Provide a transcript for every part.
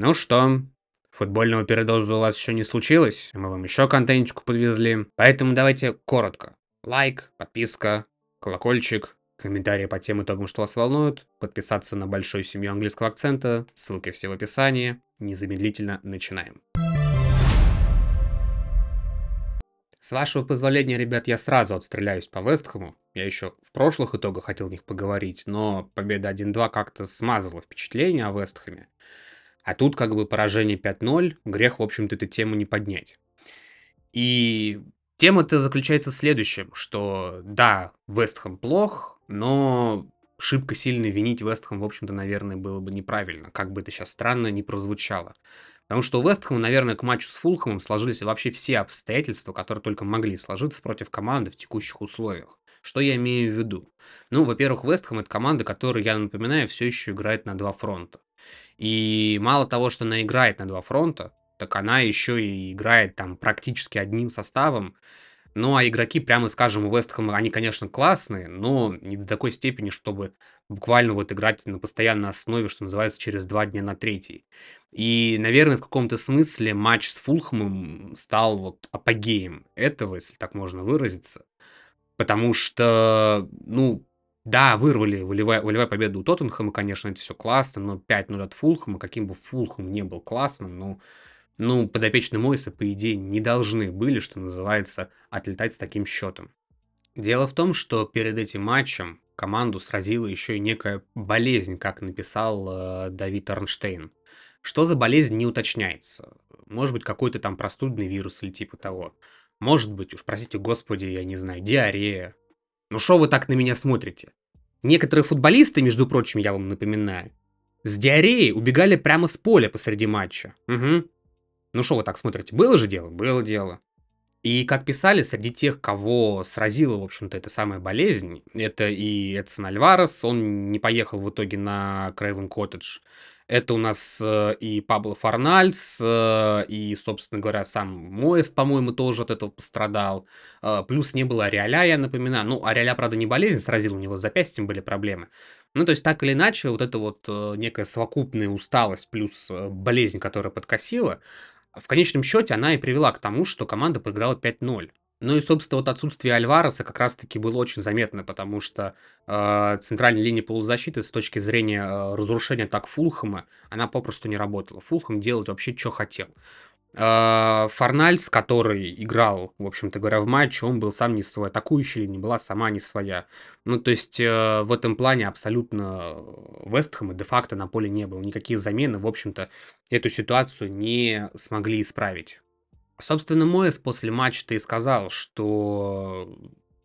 Ну что, футбольного передоза у вас еще не случилось? Мы вам еще контентику подвезли. Поэтому давайте коротко. Лайк, подписка, колокольчик, комментарии по тем итогам, что вас волнует, подписаться на большую семью английского акцента, ссылки все в описании. Незамедлительно начинаем. С вашего позволения, ребят, я сразу отстреляюсь по Вестхэму. Я еще в прошлых итогах хотел о них поговорить, но победа 1-2 как-то смазала впечатление о Вестхэме. А тут как бы поражение 5-0, грех, в общем-то, эту тему не поднять. И тема-то заключается в следующем, что да, Вестхэм плох, но шибко сильно винить Вестхэм, в общем-то, наверное, было бы неправильно, как бы это сейчас странно не прозвучало. Потому что у Вестхэма, наверное, к матчу с Фулхэмом сложились вообще все обстоятельства, которые только могли сложиться против команды в текущих условиях. Что я имею в виду? Ну, во-первых, Вестхэм это команда, которая, я напоминаю, все еще играет на два фронта. И мало того, что она играет на два фронта, так она еще и играет там практически одним составом. Ну, а игроки, прямо скажем, у Вестхэма, они, конечно, классные, но не до такой степени, чтобы буквально вот играть на постоянной основе, что называется, через два дня на третий. И, наверное, в каком-то смысле матч с Фулхэмом стал вот апогеем этого, если так можно выразиться. Потому что, ну, да, вырвали волевая, волевая победа у Тоттенхэма, конечно, это все классно, но 5-0 от Фулхэма, каким бы Фулхэм не был классным, ну, ну, подопечные Мойса, по идее, не должны были, что называется, отлетать с таким счетом. Дело в том, что перед этим матчем команду сразила еще и некая болезнь, как написал э, Давид Арнштейн. Что за болезнь, не уточняется. Может быть, какой-то там простудный вирус или типа того. Может быть, уж простите господи, я не знаю, диарея. Ну что вы так на меня смотрите? Некоторые футболисты, между прочим, я вам напоминаю, с диареей убегали прямо с поля посреди матча. Угу. Ну что вы так смотрите? Было же дело? Было дело. И как писали, среди тех, кого сразила, в общем-то, эта самая болезнь, это и Эдсон Альварес, он не поехал в итоге на Крейвен Коттедж. Это у нас э, и Пабло Фарнальс, э, и, собственно говоря, сам Моест, по-моему, тоже от этого пострадал. Э, плюс не было Ариаля, я напоминаю. Ну, Ариаля, правда, не болезнь сразила, у него с запястьем были проблемы. Ну, то есть, так или иначе, вот эта вот некая совокупная усталость плюс болезнь, которая подкосила, в конечном счете она и привела к тому, что команда проиграла 5-0. Ну и, собственно, вот отсутствие Альвареса как раз-таки было очень заметно, потому что э, центральная линия полузащиты с точки зрения э, разрушения так Фулхэма, она попросту не работала. Фулхэм делать вообще, что хотел. А, Фарнальс, который играл, в общем-то говоря, в матче, он был сам не свой. Атакующая линия была сама не своя. Ну, то есть, в этом плане абсолютно Вестхэма де-факто на поле не было. Никакие замены, в общем-то, эту ситуацию не смогли исправить. Собственно, Моэс после матча-то и сказал, что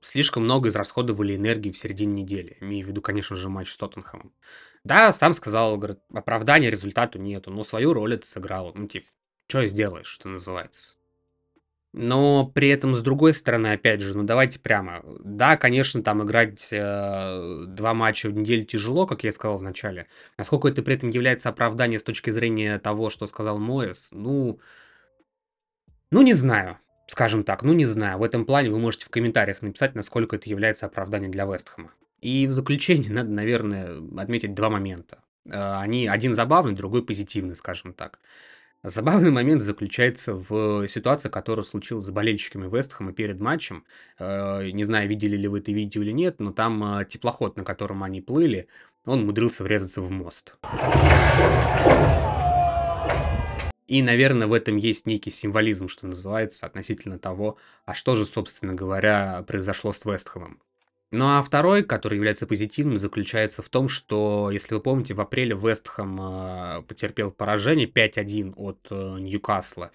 слишком много израсходовали энергии в середине недели. Имею в виду, конечно же, матч с Тоттенхэмом. Да, сам сказал, говорит, оправдания результату нету, но свою роль это сыграло. Ну, типа, что сделаешь, что называется. Но при этом, с другой стороны, опять же, ну давайте прямо. Да, конечно, там играть э, два матча в неделю тяжело, как я сказал в начале. Насколько это при этом является оправданием с точки зрения того, что сказал Моэс, ну... Ну, не знаю, скажем так, ну не знаю. В этом плане вы можете в комментариях написать, насколько это является оправданием для Вестхэма. И в заключение надо, наверное, отметить два момента. Э, они один забавный, другой позитивный, скажем так. Забавный момент заключается в ситуации, которая случилась с болельщиками Вестхэма перед матчем. Э, не знаю, видели ли вы это видео или нет, но там э, теплоход, на котором они плыли, он умудрился врезаться в мост. И, наверное, в этом есть некий символизм, что называется, относительно того, а что же, собственно говоря, произошло с Вестхэмом. Ну а второй, который является позитивным, заключается в том, что, если вы помните, в апреле Вестхэм э, потерпел поражение 5-1 от э, Ньюкасла.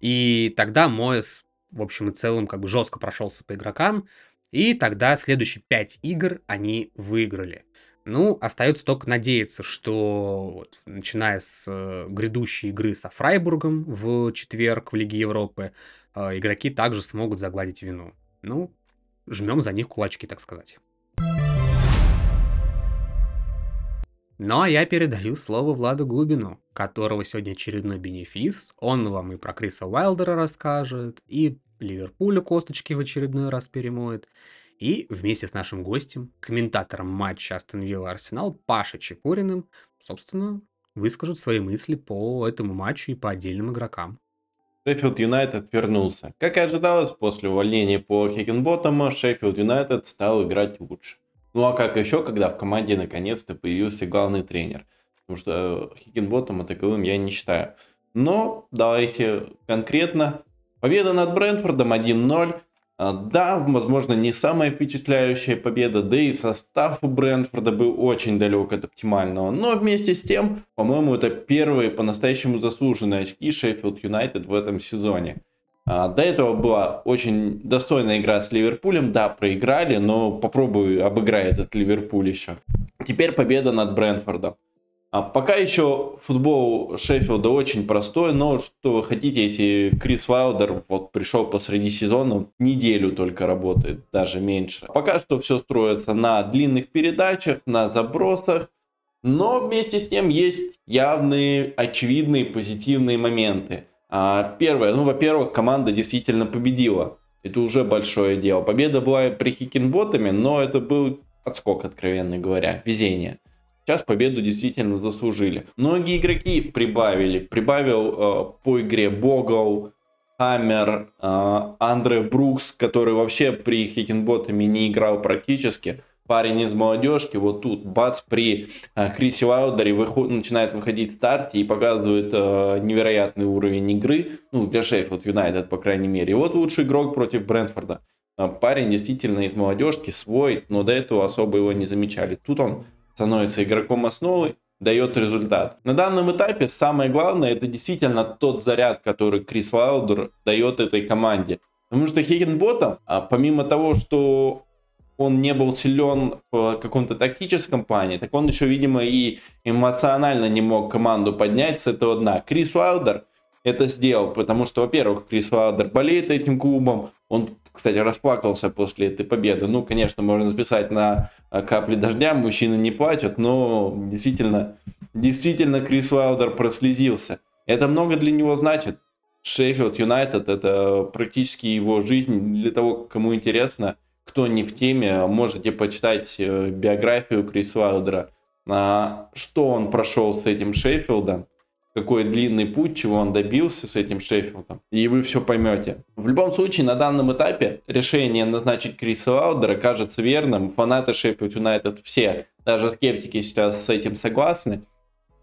И тогда Моэс, в общем и целом, как бы жестко прошелся по игрокам. И тогда следующие 5 игр они выиграли. Ну, остается только надеяться, что вот, начиная с э, грядущей игры со Фрайбургом в четверг в Лиге Европы, э, игроки также смогут загладить вину. Ну, жмем за них кулачки, так сказать. Ну а я передаю слово Владу Губину, которого сегодня очередной бенефис. Он вам и про Криса Уайлдера расскажет, и Ливерпулю косточки в очередной раз перемоет. И вместе с нашим гостем, комментатором матча Астон Вилла Арсенал Пашей Чепуриным, собственно, выскажут свои мысли по этому матчу и по отдельным игрокам. Шеффилд Юнайтед вернулся. Как и ожидалось, после увольнения Пола Хекингботтома, Шеффилд Юнайтед стал играть лучше. Ну а как еще, когда в команде наконец-то появился главный тренер? Потому что Хекингботтома таковым я не считаю. Но давайте конкретно. Победа над Брентфордом 1-0. А, да, возможно, не самая впечатляющая победа, да и состав у Брентфорда был очень далек от оптимального. Но вместе с тем, по-моему, это первые по-настоящему заслуженные очки Шеффилд Юнайтед в этом сезоне. А, до этого была очень достойная игра с Ливерпулем. Да, проиграли, но попробую обыграть этот Ливерпуль еще. Теперь победа над Брентфордом. А пока еще футбол Шеффилда очень простой, но что вы хотите, если Крис Вайлдер вот пришел посреди сезона, неделю только работает, даже меньше. Пока что все строится на длинных передачах, на забросах, но вместе с тем есть явные, очевидные позитивные моменты. А первое, ну, во-первых, команда действительно победила. Это уже большое дело. Победа была при Хикенботами, но это был отскок, откровенно говоря, везение. Сейчас победу действительно заслужили. Многие игроки прибавили. Прибавил э, по игре Богл, Хаммер, э, Андре Брукс, который вообще при Хикенботами не играл практически. Парень из молодежки, вот тут, бац, при э, Крисе Вайлдере выход, начинает выходить в старте и показывает э, невероятный уровень игры, ну, для Шеффилд Юнайтед, по крайней мере. И вот лучший игрок против Брэнфорда. Э, парень действительно из молодежки, свой, но до этого особо его не замечали. Тут он становится игроком основы, дает результат. На данном этапе самое главное это действительно тот заряд, который Крис Вайлдер дает этой команде. Потому что Хиггенботом, а помимо того, что он не был силен в каком-то тактическом плане, так он еще, видимо, и эмоционально не мог команду поднять с этого дна. Крис Уайлдер это сделал, потому что, во-первых, Крис Уайлдер болеет этим клубом, он, кстати, расплакался после этой победы. Ну, конечно, можно записать на капли дождя, мужчины не плачут, но действительно, действительно Крис Уайлдер прослезился. Это много для него значит. Шеффилд Юнайтед это практически его жизнь. Для того, кому интересно, кто не в теме, можете почитать э, биографию Криса Уайлдера. А, что он прошел с этим Шеффилдом, какой длинный путь, чего он добился с этим Шеффилдом, и вы все поймете. В любом случае, на данном этапе решение назначить Криса Уайлдера кажется верным. Фанаты Шеффилд Юнайтед все, даже скептики сейчас с этим согласны.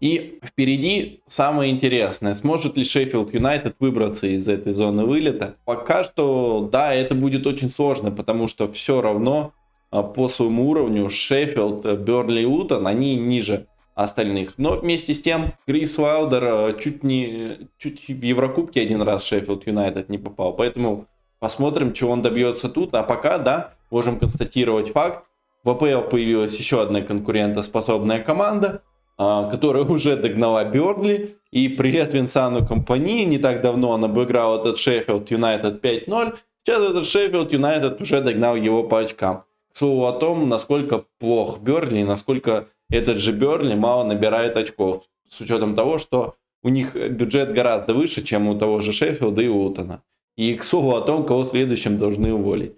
И впереди самое интересное, сможет ли Шеффилд Юнайтед выбраться из этой зоны вылета? Пока что, да, это будет очень сложно, потому что все равно а, по своему уровню Шеффилд, Бернли и Лутон, они ниже остальных. Но вместе с тем Крис Уайлдер э, чуть не чуть в Еврокубке один раз Шеффилд Юнайтед не попал. Поэтому посмотрим, чего он добьется тут. А пока, да, можем констатировать факт. В АПЛ появилась еще одна конкурентоспособная команда, а, которая уже догнала Бернли. И привет Винсану Компани. Не так давно он обыграл этот Шеффилд Юнайтед 5-0. Сейчас этот Шеффилд Юнайтед уже догнал его по очкам. К слову о том, насколько плох Бернли насколько этот же Берли мало набирает очков, с учетом того, что у них бюджет гораздо выше, чем у того же Шеффилда и Утона. И к слову о том, кого следующим должны уволить.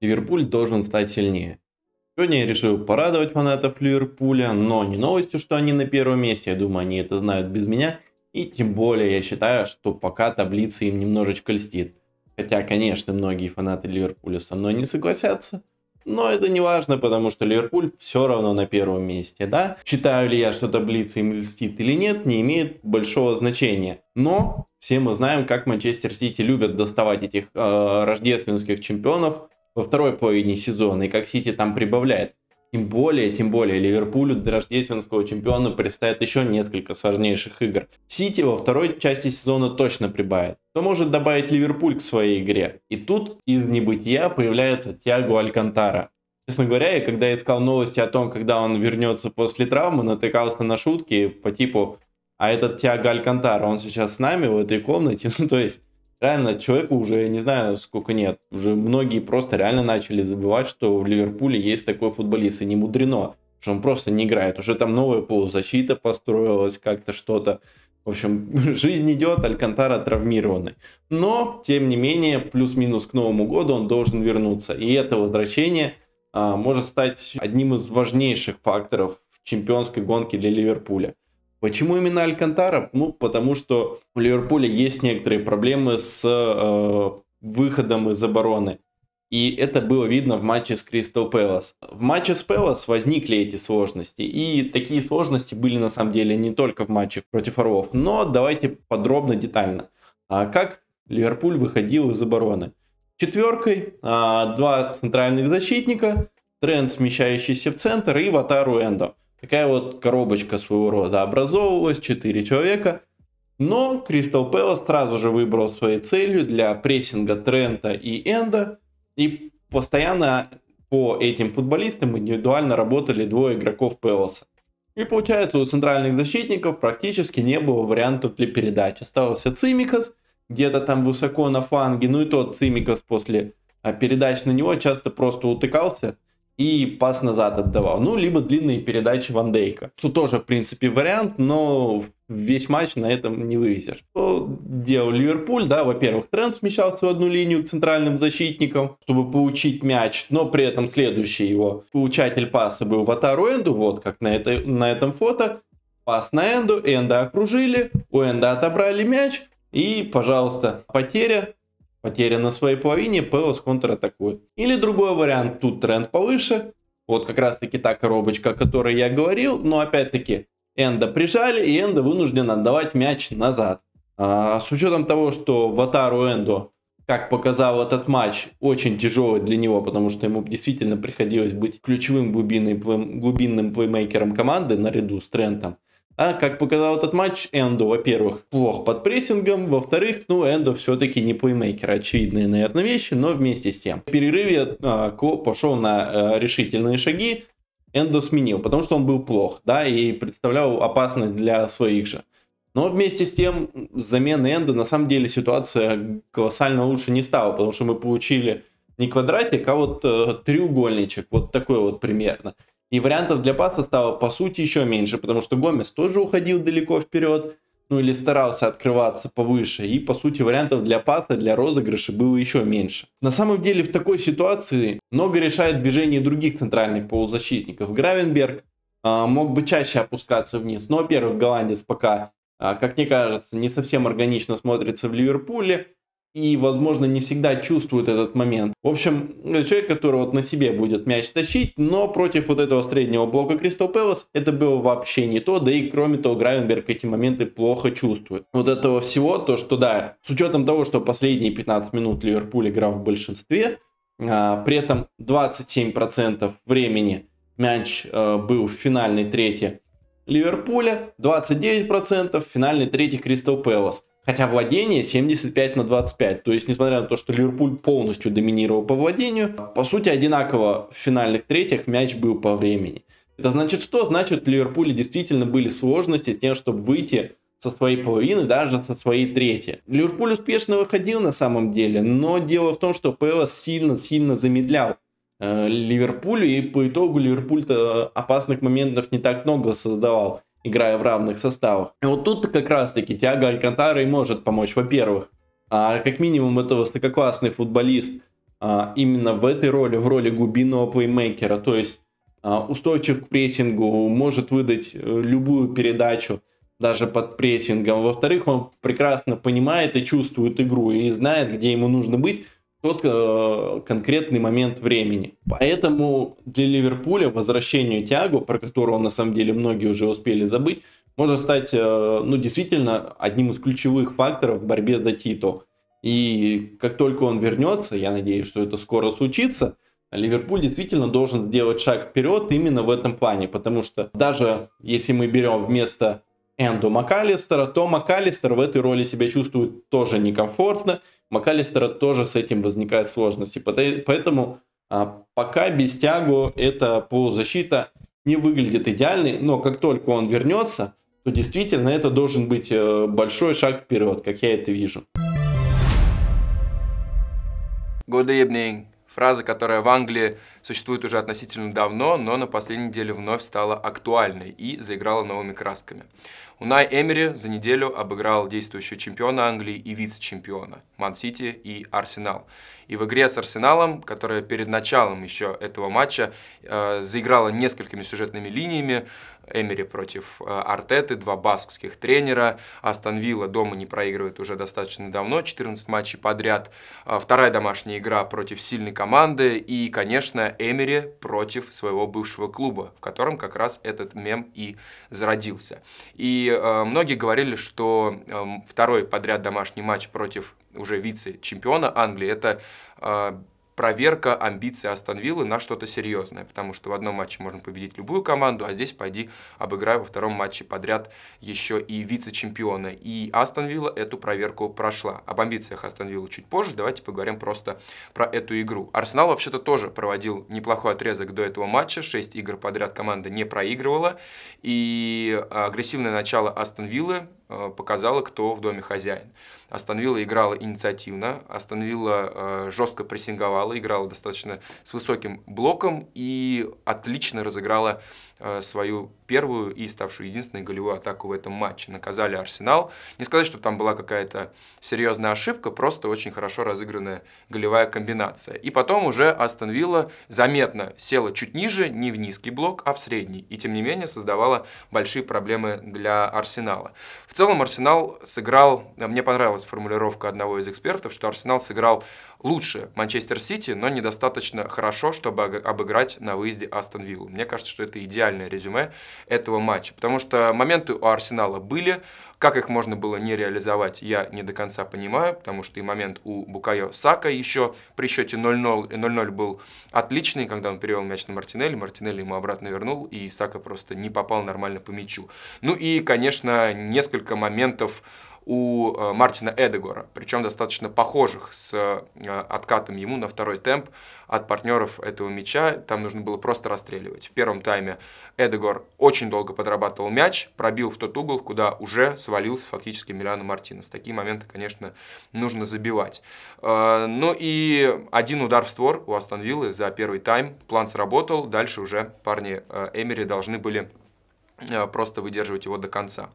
Ливерпуль должен стать сильнее. Сегодня я решил порадовать фанатов Ливерпуля, но не новостью, что они на первом месте, я думаю, они это знают без меня. И тем более я считаю, что пока таблица им немножечко льстит. Хотя, конечно, многие фанаты Ливерпуля со мной не согласятся. Но это не важно, потому что Ливерпуль все равно на первом месте, да? Считаю ли я, что таблица им льстит или нет, не имеет большого значения. Но все мы знаем, как Манчестер Сити любят доставать этих э, рождественских чемпионов во второй половине сезона, и как Сити там прибавляет. Тем более, тем более, Ливерпулю до рождественского чемпиона предстоит еще несколько сложнейших игр. Сити во второй части сезона точно прибавит. Кто может добавить Ливерпуль к своей игре? И тут из небытия появляется Тиаго Алькантара. Честно говоря, я когда искал новости о том, когда он вернется после травмы, натыкался на шутки по типу «А этот Тиаго Алькантара, он сейчас с нами в этой комнате?» Ну, то есть, реально человеку уже, не знаю, сколько нет. Уже многие просто реально начали забывать, что в Ливерпуле есть такой футболист, и не мудрено, что он просто не играет. Уже там новая полузащита построилась, как-то что-то. В общем, жизнь идет, Алькантара травмированный. Но, тем не менее, плюс-минус к Новому году он должен вернуться. И это возвращение а, может стать одним из важнейших факторов в чемпионской гонке для Ливерпуля. Почему именно Алькантара? Ну, потому что у Ливерпуля есть некоторые проблемы с э, выходом из обороны. И это было видно в матче с Кристал Пэлас. В матче с Пэлас возникли эти сложности. И такие сложности были на самом деле не только в матчах против Орлов. Но давайте подробно, детально. А как Ливерпуль выходил из обороны? Четверкой а, два центральных защитника, тренд смещающийся в центр и Ватару Эндо. Такая вот коробочка своего рода образовывалась, четыре человека. Но Кристал Пэлас сразу же выбрал своей целью для прессинга Трента и Энда и постоянно по этим футболистам индивидуально работали двое игроков Пелоса. И получается, у центральных защитников практически не было вариантов для передач. Остался Цимикас, где-то там высоко на фланге, ну и тот Цимикас после а, передач на него часто просто утыкался и пас назад отдавал. Ну, либо длинные передачи Ван Дейка. Что тоже, в принципе, вариант, но весь матч на этом не вывезешь. Что делал Ливерпуль, да, во-первых, Трент смещался в одну линию к центральным защитникам, чтобы получить мяч, но при этом следующий его получатель паса был Ватару Энду, вот как на, этой, на этом фото. Пас на Энду, Энда окружили, у Энда отобрали мяч, и, пожалуйста, потеря, Потеря на своей половине, Пелос контратакует. Или другой вариант, тут тренд повыше. Вот как раз таки та коробочка, о которой я говорил. Но опять-таки, Энда прижали, и Энда вынужден отдавать мяч назад. А, с учетом того, что Ватару Эндо, как показал этот матч, очень тяжелый для него, потому что ему действительно приходилось быть ключевым глубинным, глубинным плеймейкером команды наряду с Трентом. А как показал этот матч, Эндо, во-первых, плох под прессингом, во-вторых, ну, Эндо все-таки не плеймейкер, очевидные, наверное, вещи, но вместе с тем. В перерыве а, Клоп пошел на а, решительные шаги, Эндо сменил, потому что он был плох, да, и представлял опасность для своих же. Но вместе с тем, с заменой Энда, на самом деле, ситуация колоссально лучше не стала, потому что мы получили не квадратик, а вот э, треугольничек, вот такой вот примерно. И вариантов для паса стало, по сути, еще меньше, потому что Гомес тоже уходил далеко вперед, ну или старался открываться повыше, и, по сути, вариантов для паса, для розыгрыша было еще меньше. На самом деле, в такой ситуации много решает движение других центральных полузащитников. Гравенберг а, мог бы чаще опускаться вниз, но, во-первых, голландец пока, а, как мне кажется, не совсем органично смотрится в Ливерпуле, и, возможно, не всегда чувствует этот момент. В общем, человек, который вот на себе будет мяч тащить, но против вот этого среднего блока Кристал Пэлас это было вообще не то, да и кроме того, Гравенберг эти моменты плохо чувствует. Вот этого всего, то что да, с учетом того, что последние 15 минут Ливерпуль играл в большинстве, а, при этом 27% времени мяч а, был в финальной трети Ливерпуля, 29% в финальной трети Кристал Пэлас. Хотя владение 75 на 25. То есть, несмотря на то, что Ливерпуль полностью доминировал по владению, по сути, одинаково в финальных третьих мяч был по времени. Это значит что? Значит, у Ливерпуля действительно были сложности с тем, чтобы выйти со своей половины, даже со своей трети. Ливерпуль успешно выходил на самом деле, но дело в том, что Пелос сильно-сильно замедлял э, Ливерпулю, и по итогу Ливерпуль-то опасных моментов не так много создавал играя в равных составах. И вот тут как раз-таки Тиаго Алькантара и может помочь. Во-первых, а, как минимум это высококлассный футболист а, именно в этой роли, в роли глубинного плеймейкера, то есть а, устойчив к прессингу, может выдать э, любую передачу даже под прессингом. Во-вторых, он прекрасно понимает и чувствует игру и знает, где ему нужно быть тот э, конкретный момент времени. Поэтому для Ливерпуля возвращение Тиаго, про которого на самом деле многие уже успели забыть, может стать э, ну, действительно одним из ключевых факторов в борьбе за титул. И как только он вернется, я надеюсь, что это скоро случится, Ливерпуль действительно должен сделать шаг вперед именно в этом плане, потому что даже если мы берем вместо Энду МакАлистера, то МакАлистер в этой роли себя чувствует тоже некомфортно, МакАлистера тоже с этим возникают сложности. Поэтому а, пока без тягу эта полузащита не выглядит идеальной, но как только он вернется, то действительно это должен быть э, большой шаг вперед, как я это вижу. Good evening. Фраза, которая в Англии существует уже относительно давно, но на последней неделе вновь стала актуальной и заиграла новыми красками. Унай Эмери за неделю обыграл действующего чемпиона Англии и вице-чемпиона Ман-Сити и Арсенал. И в игре с Арсеналом, которая перед началом еще этого матча э, заиграла несколькими сюжетными линиями, Эмери против э, Артеты, два баскских тренера. Астон Вилла дома не проигрывает уже достаточно давно, 14 матчей подряд. Э, вторая домашняя игра против сильной команды. И, конечно, Эмери против своего бывшего клуба, в котором как раз этот мем и зародился. И э, многие говорили, что э, второй подряд домашний матч против уже вице-чемпиона Англии это проверка амбиций Астон Виллы на что-то серьезное, потому что в одном матче можно победить любую команду, а здесь пойди обыграй во втором матче подряд еще и вице-чемпиона. И Астон Вилла эту проверку прошла. Об амбициях Астон Виллы чуть позже, давайте поговорим просто про эту игру. Арсенал вообще-то тоже проводил неплохой отрезок до этого матча, 6 игр подряд команда не проигрывала, и агрессивное начало Астон Виллы э, показало, кто в доме хозяин. Астон Вилла играла инициативно, Астон Вилла э, жестко прессинговала, играла достаточно с высоким блоком и отлично разыграла свою первую и ставшую единственной голевую атаку в этом матче. Наказали Арсенал. Не сказать, что там была какая-то серьезная ошибка, просто очень хорошо разыгранная голевая комбинация. И потом уже Астон Вилла заметно села чуть ниже, не в низкий блок, а в средний. И тем не менее создавала большие проблемы для Арсенала. В целом Арсенал сыграл, мне понравилась формулировка одного из экспертов, что Арсенал сыграл лучше Манчестер Сити, но недостаточно хорошо, чтобы обыграть на выезде Астон Виллу. Мне кажется, что это идеальное резюме этого матча, потому что моменты у Арсенала были, как их можно было не реализовать, я не до конца понимаю, потому что и момент у Букайо Сака еще при счете 0-0 был отличный, когда он перевел мяч на Мартинелли, Мартинелли ему обратно вернул, и Сака просто не попал нормально по мячу. Ну и, конечно, несколько моментов у э, Мартина Эдегора, причем достаточно похожих с э, откатом ему на второй темп от партнеров этого мяча. Там нужно было просто расстреливать. В первом тайме Эдегор очень долго подрабатывал мяч, пробил в тот угол, куда уже свалился фактически Миляно Мартинес. Такие моменты, конечно, нужно забивать. Э, ну и один удар в створ у Астон Виллы за первый тайм. План сработал, дальше уже парни Эмери должны были просто выдерживать его до конца.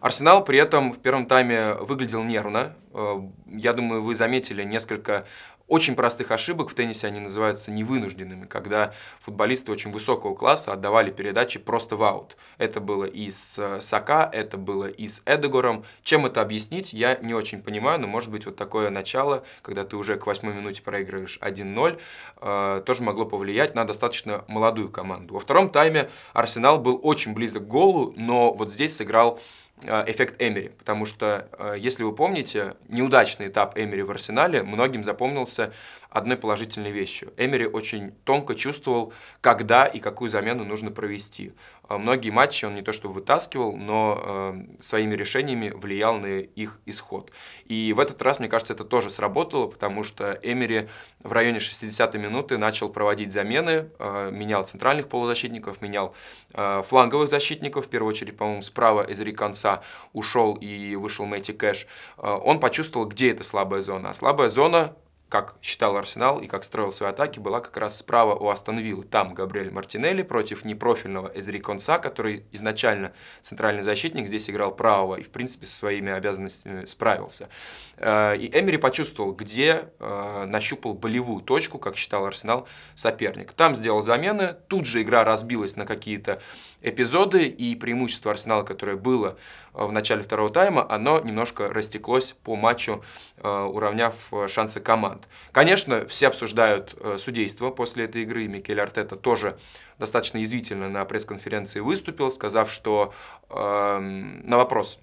Арсенал при этом в первом тайме выглядел нервно. Э, я думаю, вы заметили несколько очень простых ошибок в теннисе они называются невынужденными, когда футболисты очень высокого класса отдавали передачи просто в аут. Это было и с э, Сака, это было и с Эдегором. Чем это объяснить, я не очень понимаю, но может быть вот такое начало, когда ты уже к восьмой минуте проигрываешь 1-0, э, тоже могло повлиять на достаточно молодую команду. Во втором тайме Арсенал был очень близок к голу, но вот здесь сыграл эффект Эмери, потому что, э, если вы помните, неудачный этап Эмери в Арсенале многим запомнился одной положительной вещью. Эмери очень тонко чувствовал, когда и какую замену нужно провести. Э, многие матчи он не то что вытаскивал, но своими решениями влиял на их исход. И в этот раз, мне кажется, это тоже сработало, потому что Эмери в районе 60-й минуты начал проводить замены, менял центральных полузащитников, менял фланговых защитников, в первую очередь, по-моему, справа из конца ушел и вышел Мэтти Кэш, э, он почувствовал, где эта слабая зона. А слабая зона как считал Арсенал и как строил свои атаки, была как раз справа у Астон Виллы. Там Габриэль Мартинелли против непрофильного Эзри Конса, который изначально центральный защитник, здесь играл правого и, в принципе, со своими обязанностями справился. Э, и Эмери почувствовал, где э, нащупал болевую точку, как считал Арсенал, соперник. Там сделал замены, тут же игра разбилась на какие-то эпизоды, и преимущество Арсенала, которое было э, в начале второго тайма, оно немножко растеклось по матчу, э, уравняв э, шансы команд. Конечно, все обсуждают судейство после этой игры. Микель Артета тоже достаточно язвительно на пресс-конференции выступил, сказав, что э, на вопрос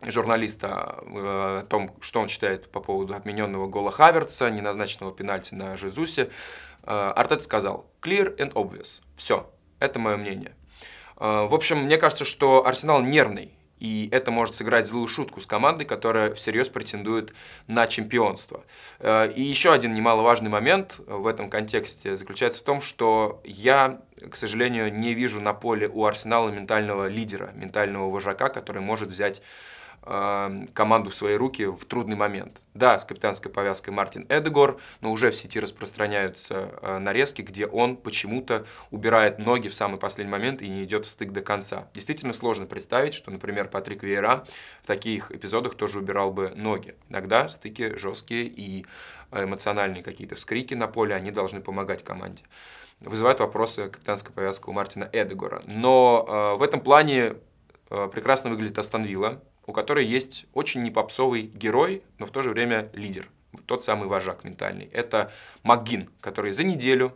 журналиста о том, что он считает по поводу отмененного гола Хаверца, неназначенного пенальти на Жезусе, Артет сказал «clear and obvious». Все, это мое мнение. Э, в общем, мне кажется, что Арсенал нервный, и это может сыграть злую шутку с командой, которая всерьез претендует на чемпионство. Э, и еще один немаловажный момент в этом контексте заключается в том, что я, к сожалению, не вижу на поле у Арсенала ментального лидера, ментального вожака, который может взять команду в свои руки в трудный момент. Да, с капитанской повязкой Мартин Эдегор, но уже в сети распространяются э, нарезки, где он почему-то убирает ноги в самый последний момент и не идет в стык до конца. Действительно сложно представить, что, например, Патрик Вейера в таких эпизодах тоже убирал бы ноги. Иногда стыки жесткие и эмоциональные какие-то вскрики на поле, они должны помогать команде вызывает вопросы капитанская повязка у Мартина Эдегора. Но э, в этом плане э, прекрасно выглядит Астон Вилла, у которой есть очень непопсовый герой, но в то же время лидер, тот самый вожак ментальный. Это МакГин, который за неделю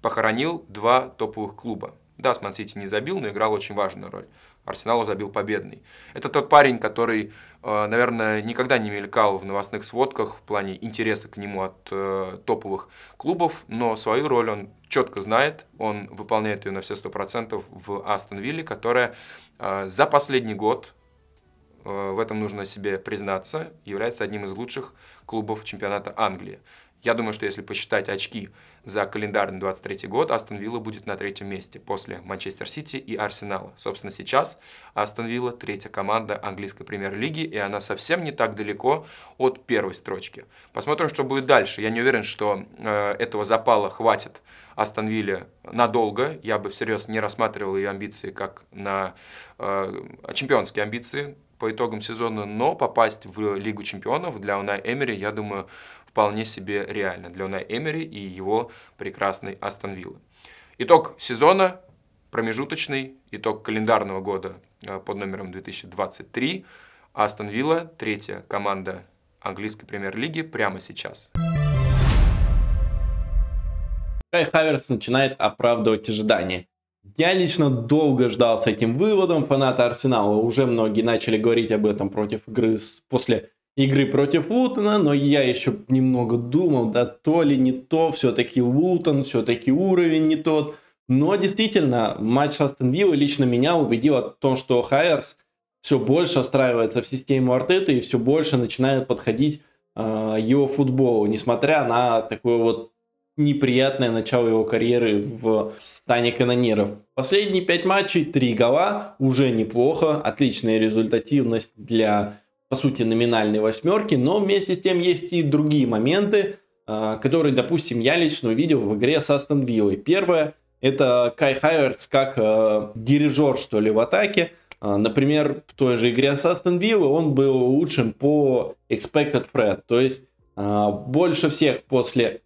похоронил два топовых клуба. Да, с Мансити не забил, но играл очень важную роль. Арсеналу забил победный. Это тот парень, который, э, наверное, никогда не мелькал в новостных сводках в плане интереса к нему от э, топовых клубов, но свою роль он четко знает, он выполняет ее на все сто процентов в Астон Вилле, которая э, за последний год, в этом нужно себе признаться, является одним из лучших клубов чемпионата Англии. Я думаю, что если посчитать очки за календарный 23 год, Астон Вилла будет на третьем месте после Манчестер Сити и Арсенала. Собственно, сейчас Астон Вилла третья команда английской премьер-лиги, и она совсем не так далеко от первой строчки. Посмотрим, что будет дальше. Я не уверен, что э, этого запала хватит Астон Вилле надолго. Я бы всерьез не рассматривал ее амбиции как на э, чемпионские амбиции по итогам сезона, но попасть в Лигу чемпионов для Унай Эмери, я думаю, вполне себе реально для Унай Эмери и его прекрасной Астон Виллы. Итог сезона, промежуточный, итог календарного года э, под номером 2023. Астон Вилла, третья команда английской премьер-лиги прямо сейчас. Кай Хаверс начинает оправдывать ожидания. Я лично долго ждал с этим выводом. Фанаты Арсенала уже многие начали говорить об этом против игры после игры против Лутона, но я еще немного думал, да то ли не то, все-таки Лутон, все-таки уровень не тот. Но действительно, матч с Астон Виллой лично меня убедил о том, что Хайерс все больше встраивается в систему Артета и все больше начинает подходить э, его футболу, несмотря на такое вот неприятное начало его карьеры в стане канониров. Последние пять матчей, три гола, уже неплохо, отличная результативность для по сути, номинальной восьмерки, но вместе с тем есть и другие моменты, а, которые, допустим, я лично увидел в игре с Астон Виллой. Первое, это Кай Хайверс как э, дирижер, что ли, в атаке. Э, например, в той же игре с Астон Виллой он был лучшим по expected threat, то есть больше всех после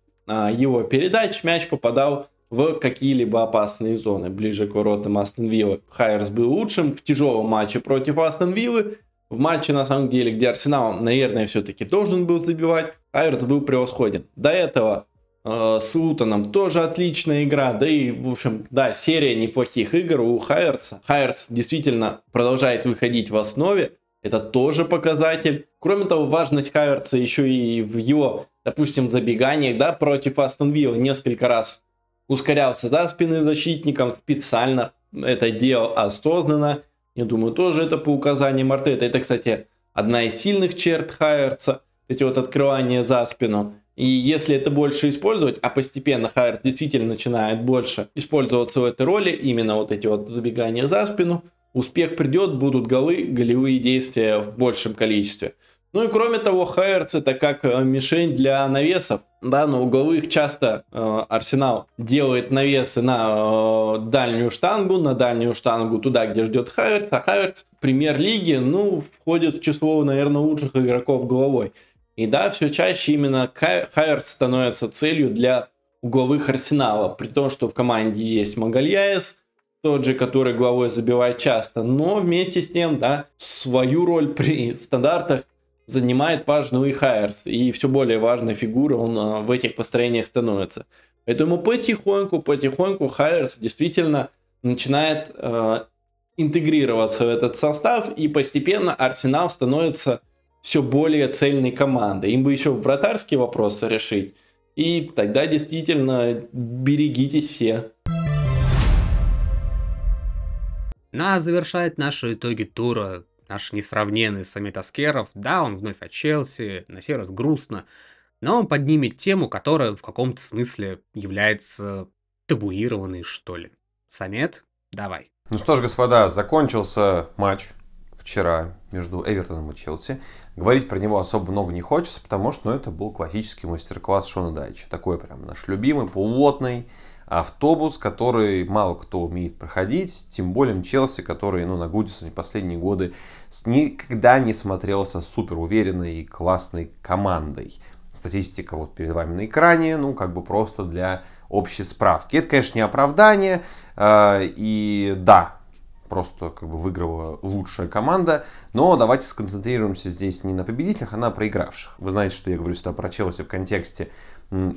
его передач мяч попадал в какие-либо опасные зоны ближе к воротам Астон Виллы. Хайерс был лучшим в тяжелом матче против Астон Виллы в матче, на самом деле, где Арсенал, наверное, все-таки должен был забивать, Айверс был превосходен. До этого э, с Лутоном тоже отличная игра, да и, в общем, да, серия неплохих игр у Хайерса. Хайерс действительно продолжает выходить в основе, это тоже показатель. Кроме того, важность Хайверса еще и в его, допустим, забеганиях, да, против Астон Вилла несколько раз ускорялся за спины защитником специально, это делал осознанно, я думаю, тоже это по указаниям Артета. Это, кстати, одна из сильных черт Хайерца, эти вот открывания за спину. И если это больше использовать, а постепенно Хаверц действительно начинает больше использоваться в этой роли, именно вот эти вот забегания за спину, успех придет, будут голы, голевые действия в большем количестве. Ну и кроме того, Хаверц это как э, мишень для навесов. Да, на угловых часто э, Арсенал делает навесы на э, дальнюю штангу, на дальнюю штангу туда, где ждет Хаверц, а Хаверц в премьер-лиге, ну, входит в число, наверное, лучших игроков головой. И да, все чаще именно Хайерц становится целью для угловых Арсенала, при том, что в команде есть Магальяес, тот же, который головой забивает часто, но вместе с тем, да, свою роль при стандартах занимает важную и Хайерс, и все более важной фигурой он а, в этих построениях становится. Поэтому потихоньку, потихоньку Хайерс действительно начинает э, интегрироваться в этот состав, и постепенно Арсенал становится все более цельной командой. Им бы еще вратарские вопросы решить, и тогда действительно берегитесь все. Ну а завершает наши итоги тура наш несравненный Самит Аскеров, да, он вновь от Челси, на сей раз грустно, но он поднимет тему, которая в каком-то смысле является табуированной, что ли. Самет, давай. Ну что ж, господа, закончился матч вчера между Эвертоном и Челси. Говорить про него особо много не хочется, потому что ну, это был классический мастер-класс Шона Дайча. Такой прям наш любимый, плотный автобус, который мало кто умеет проходить, тем более Челси, который ну, на Гудисоне последние годы никогда не смотрелся супер уверенной и классной командой. Статистика вот перед вами на экране, ну как бы просто для общей справки. Это, конечно, не оправдание, э, и да, просто как бы выиграла лучшая команда. Но давайте сконцентрируемся здесь не на победителях, а на проигравших. Вы знаете, что я говорю сюда про Челси в контексте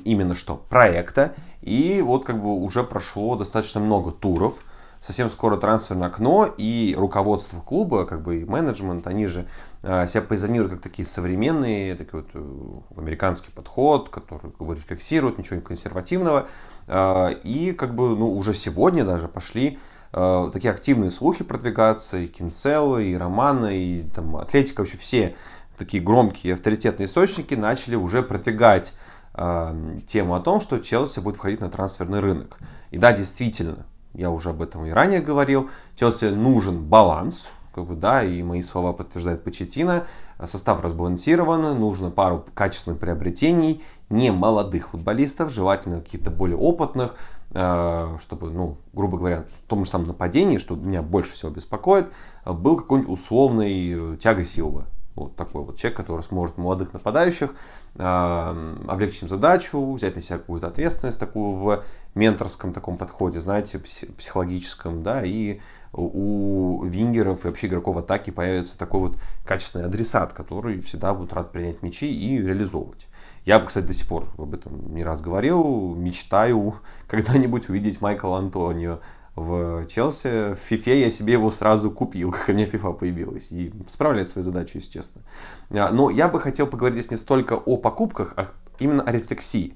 именно что проекта. И вот как бы уже прошло достаточно много туров. Совсем скоро трансферное окно, и руководство клуба, как бы и менеджмент, они же э, себя позиционируют как такие современные, такой вот э, американский подход, который как бы рефлексирует, ничего не консервативного. Э, и как бы ну, уже сегодня даже пошли э, такие активные слухи продвигаться, и Кинцелло, и Романа, и там Атлетика, вообще все такие громкие авторитетные источники начали уже продвигать э, тему о том, что Челси будет входить на трансферный рынок. И да, действительно, я уже об этом и ранее говорил, Челси нужен баланс, как бы, да, и мои слова подтверждает Почетина. Состав разбалансирован, нужно пару качественных приобретений, не молодых футболистов, желательно каких-то более опытных, э, чтобы, ну, грубо говоря, в том же самом нападении, что меня больше всего беспокоит, был какой-нибудь условный тяга Силва. Вот такой вот человек, который сможет молодых нападающих э, облегчить им задачу, взять на себя какую-то ответственность такую в менторском таком подходе, знаете, психологическом, да, и у вингеров и вообще игроков атаки появится такой вот качественный адресат, который всегда будет рад принять мячи и реализовывать. Я бы, кстати, до сих пор об этом не раз говорил, мечтаю когда-нибудь увидеть Майкла Антонио в Челси. В Фифе я себе его сразу купил, как у меня Фифа появилась. И справляет свою задачу, если честно. А, но я бы хотел поговорить здесь не столько о покупках, а именно о рефлексии.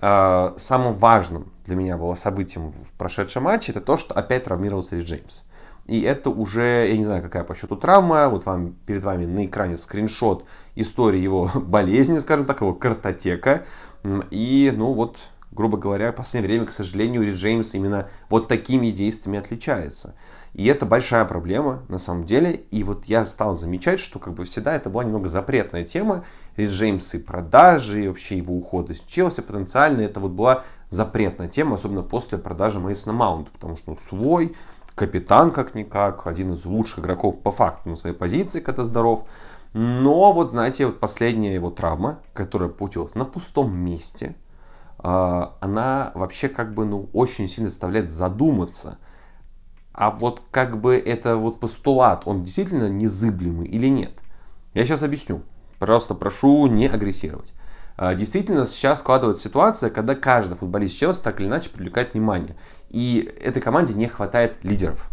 А, самым важным для меня было событием в прошедшем матче это то, что опять травмировался Рис Джеймс. И это уже, я не знаю, какая по счету травма. Вот вам перед вами на экране скриншот истории его болезни, скажем так, его картотека. И, ну вот, грубо говоря, в последнее время, к сожалению, Рис Джеймс именно вот такими действиями отличается. И это большая проблема, на самом деле. И вот я стал замечать, что как бы всегда это была немного запретная тема. Рис Джеймс и продажи, и вообще его уход из Челси потенциально, это вот была запретная тема, особенно после продажи Мейсона Маунта, потому что ну, свой капитан как-никак, один из лучших игроков по факту на своей позиции, когда здоров. Но вот, знаете, вот последняя его травма, которая получилась на пустом месте – она вообще как бы ну, очень сильно заставляет задуматься. А вот как бы это вот постулат, он действительно незыблемый или нет? Я сейчас объясню. Просто прошу не агрессировать. А, действительно, сейчас складывается ситуация, когда каждый футболист Челси так или иначе привлекает внимание. И этой команде не хватает лидеров.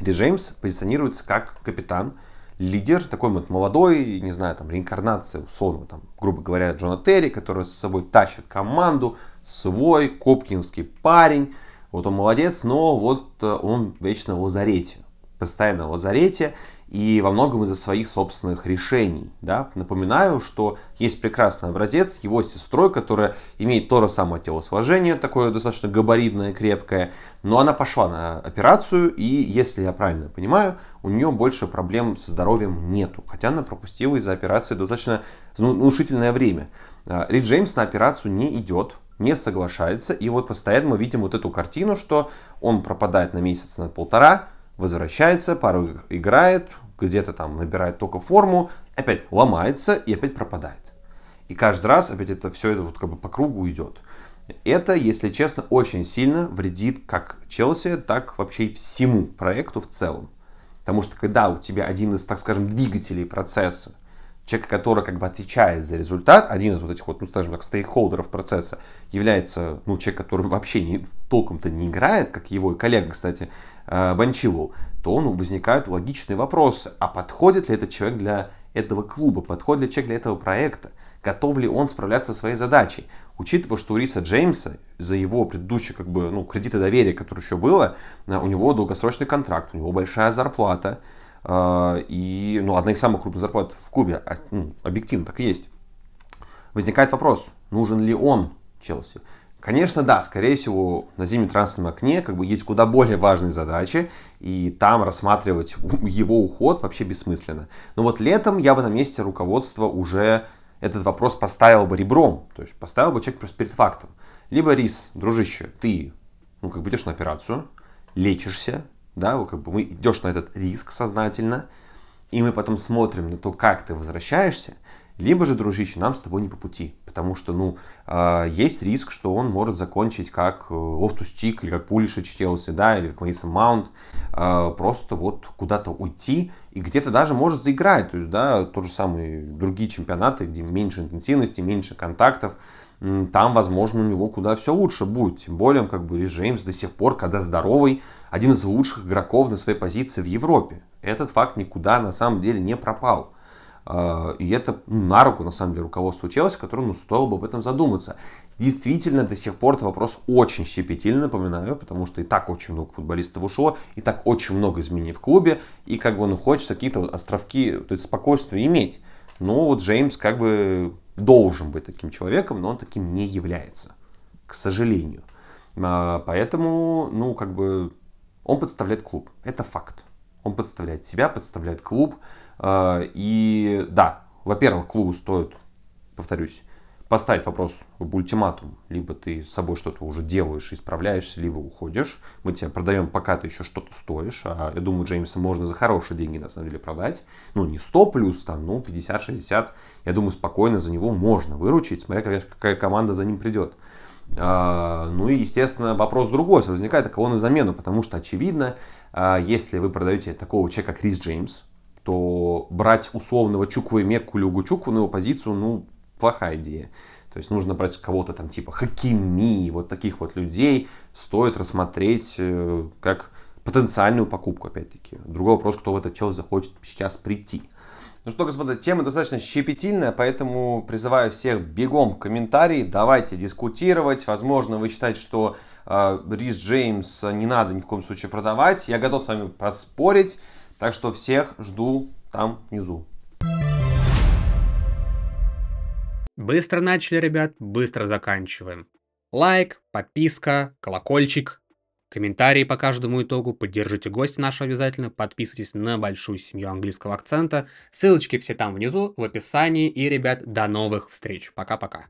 Ди Джеймс позиционируется как капитан, лидер, такой вот молодой, не знаю, там, реинкарнация, условно, там, грубо говоря, Джона Терри, который с собой тащит команду, свой копкинский парень, вот он молодец, но вот э, он вечно в лазарете, постоянно в лазарете, и во многом из-за своих собственных решений. Да? Напоминаю, что есть прекрасный образец его сестрой, которая имеет то же самое телосложение, такое достаточно габаритное, крепкое, но она пошла на операцию, и, если я правильно понимаю, у нее больше проблем со здоровьем нету, хотя она пропустила из-за операции достаточно внушительное время. А, Рид Джеймс на операцию не идет, не соглашается, и вот постоянно мы видим вот эту картину, что он пропадает на месяц, на полтора, возвращается, пару играет, где-то там набирает только форму, опять ломается и опять пропадает. И каждый раз опять это все это вот как бы по кругу идет. Это, если честно, очень сильно вредит как Челси, так вообще всему проекту в целом. Потому что когда у тебя один из, так скажем, двигателей процесса, человек, который как бы отвечает за результат, один из вот этих вот, ну, скажем так, стейкхолдеров процесса, является, ну, человек, который вообще не, толком-то не играет, как его коллега, кстати, э, Банчилу, то ну, возникают логичные вопросы. А подходит ли этот человек для этого клуба? Подходит ли человек для этого проекта? Готов ли он справляться со своей задачей? Учитывая, что у Риса Джеймса за его предыдущие как бы, ну, кредиты доверия, которые еще было, э, у него долгосрочный контракт, у него большая зарплата, и ну, одна из самых крупных зарплат в клубе, а, ну, объективно так и есть. Возникает вопрос, нужен ли он Челси? Конечно, да, скорее всего, на зимнем трансферном окне как бы есть куда более важные задачи, и там рассматривать его уход вообще бессмысленно. Но вот летом я бы на месте руководства уже этот вопрос поставил бы ребром, то есть поставил бы человек просто перед фактом. Либо Рис, дружище, ты ну, как бы идешь на операцию, лечишься, да, как бы мы идешь на этот риск сознательно, и мы потом смотрим на то, как ты возвращаешься, либо же, дружище, нам с тобой не по пути. Потому что, ну, э, есть риск, что он может закончить как Лофтус-Чик, или как Пулишич Челси, да, или как Мейсон Маунт, э, просто вот куда-то уйти, и где-то даже может заиграть. То есть, да, тот же самый другие чемпионаты, где меньше интенсивности, меньше контактов, там, возможно, у него куда все лучше будет. Тем более, как бы, Рис Джеймс до сих пор, когда здоровый, один из лучших игроков на своей позиции в Европе. Этот факт никуда на самом деле не пропал. А, и это ну, на руку, на самом деле, руководству Челси, которому ну, стоило бы об этом задуматься. Действительно, до сих пор это вопрос очень щепетильный, напоминаю, потому что и так очень много футболистов ушло, и так очень много изменений в клубе, и как бы ну, хочется какие-то островки, то есть спокойствия иметь. Но вот Джеймс как бы должен быть таким человеком, но он таким не является, к сожалению. А, поэтому, ну, как бы, он подставляет клуб. Это факт. Он подставляет себя, подставляет клуб. А, и да, во-первых, клубу стоит, повторюсь, поставить вопрос об ультиматум. Либо ты с собой что-то уже делаешь, исправляешься, либо уходишь. Мы тебя продаем, пока ты еще что-то стоишь. А я думаю, Джеймса можно за хорошие деньги, на самом деле, продать. Ну, не 100 плюс, там, ну, 50-60. Я думаю, спокойно за него можно выручить, смотря какая, какая команда за ним придет. А, ну и, естественно, вопрос другой возникает, а кого на замену, потому что, очевидно, а, если вы продаете такого человека, как Крис Джеймс, то брать условного Чуква и Мекку или Угучукву на его позицию, ну, плохая идея. То есть нужно брать кого-то там типа Хакими, вот таких вот людей стоит рассмотреть э, как потенциальную покупку, опять-таки. Другой вопрос, кто в этот чел захочет сейчас прийти. Ну что, господа, тема достаточно щепетильная, поэтому призываю всех бегом в комментарии, давайте дискутировать. Возможно, вы считаете, что э, Рис Джеймс не надо ни в коем случае продавать. Я готов с вами поспорить. Так что всех жду там внизу. Быстро начали, ребят, быстро заканчиваем. Лайк, подписка, колокольчик, комментарии по каждому итогу, поддержите гостя нашего обязательно, подписывайтесь на большую семью английского акцента. Ссылочки все там внизу, в описании. И, ребят, до новых встреч. Пока-пока.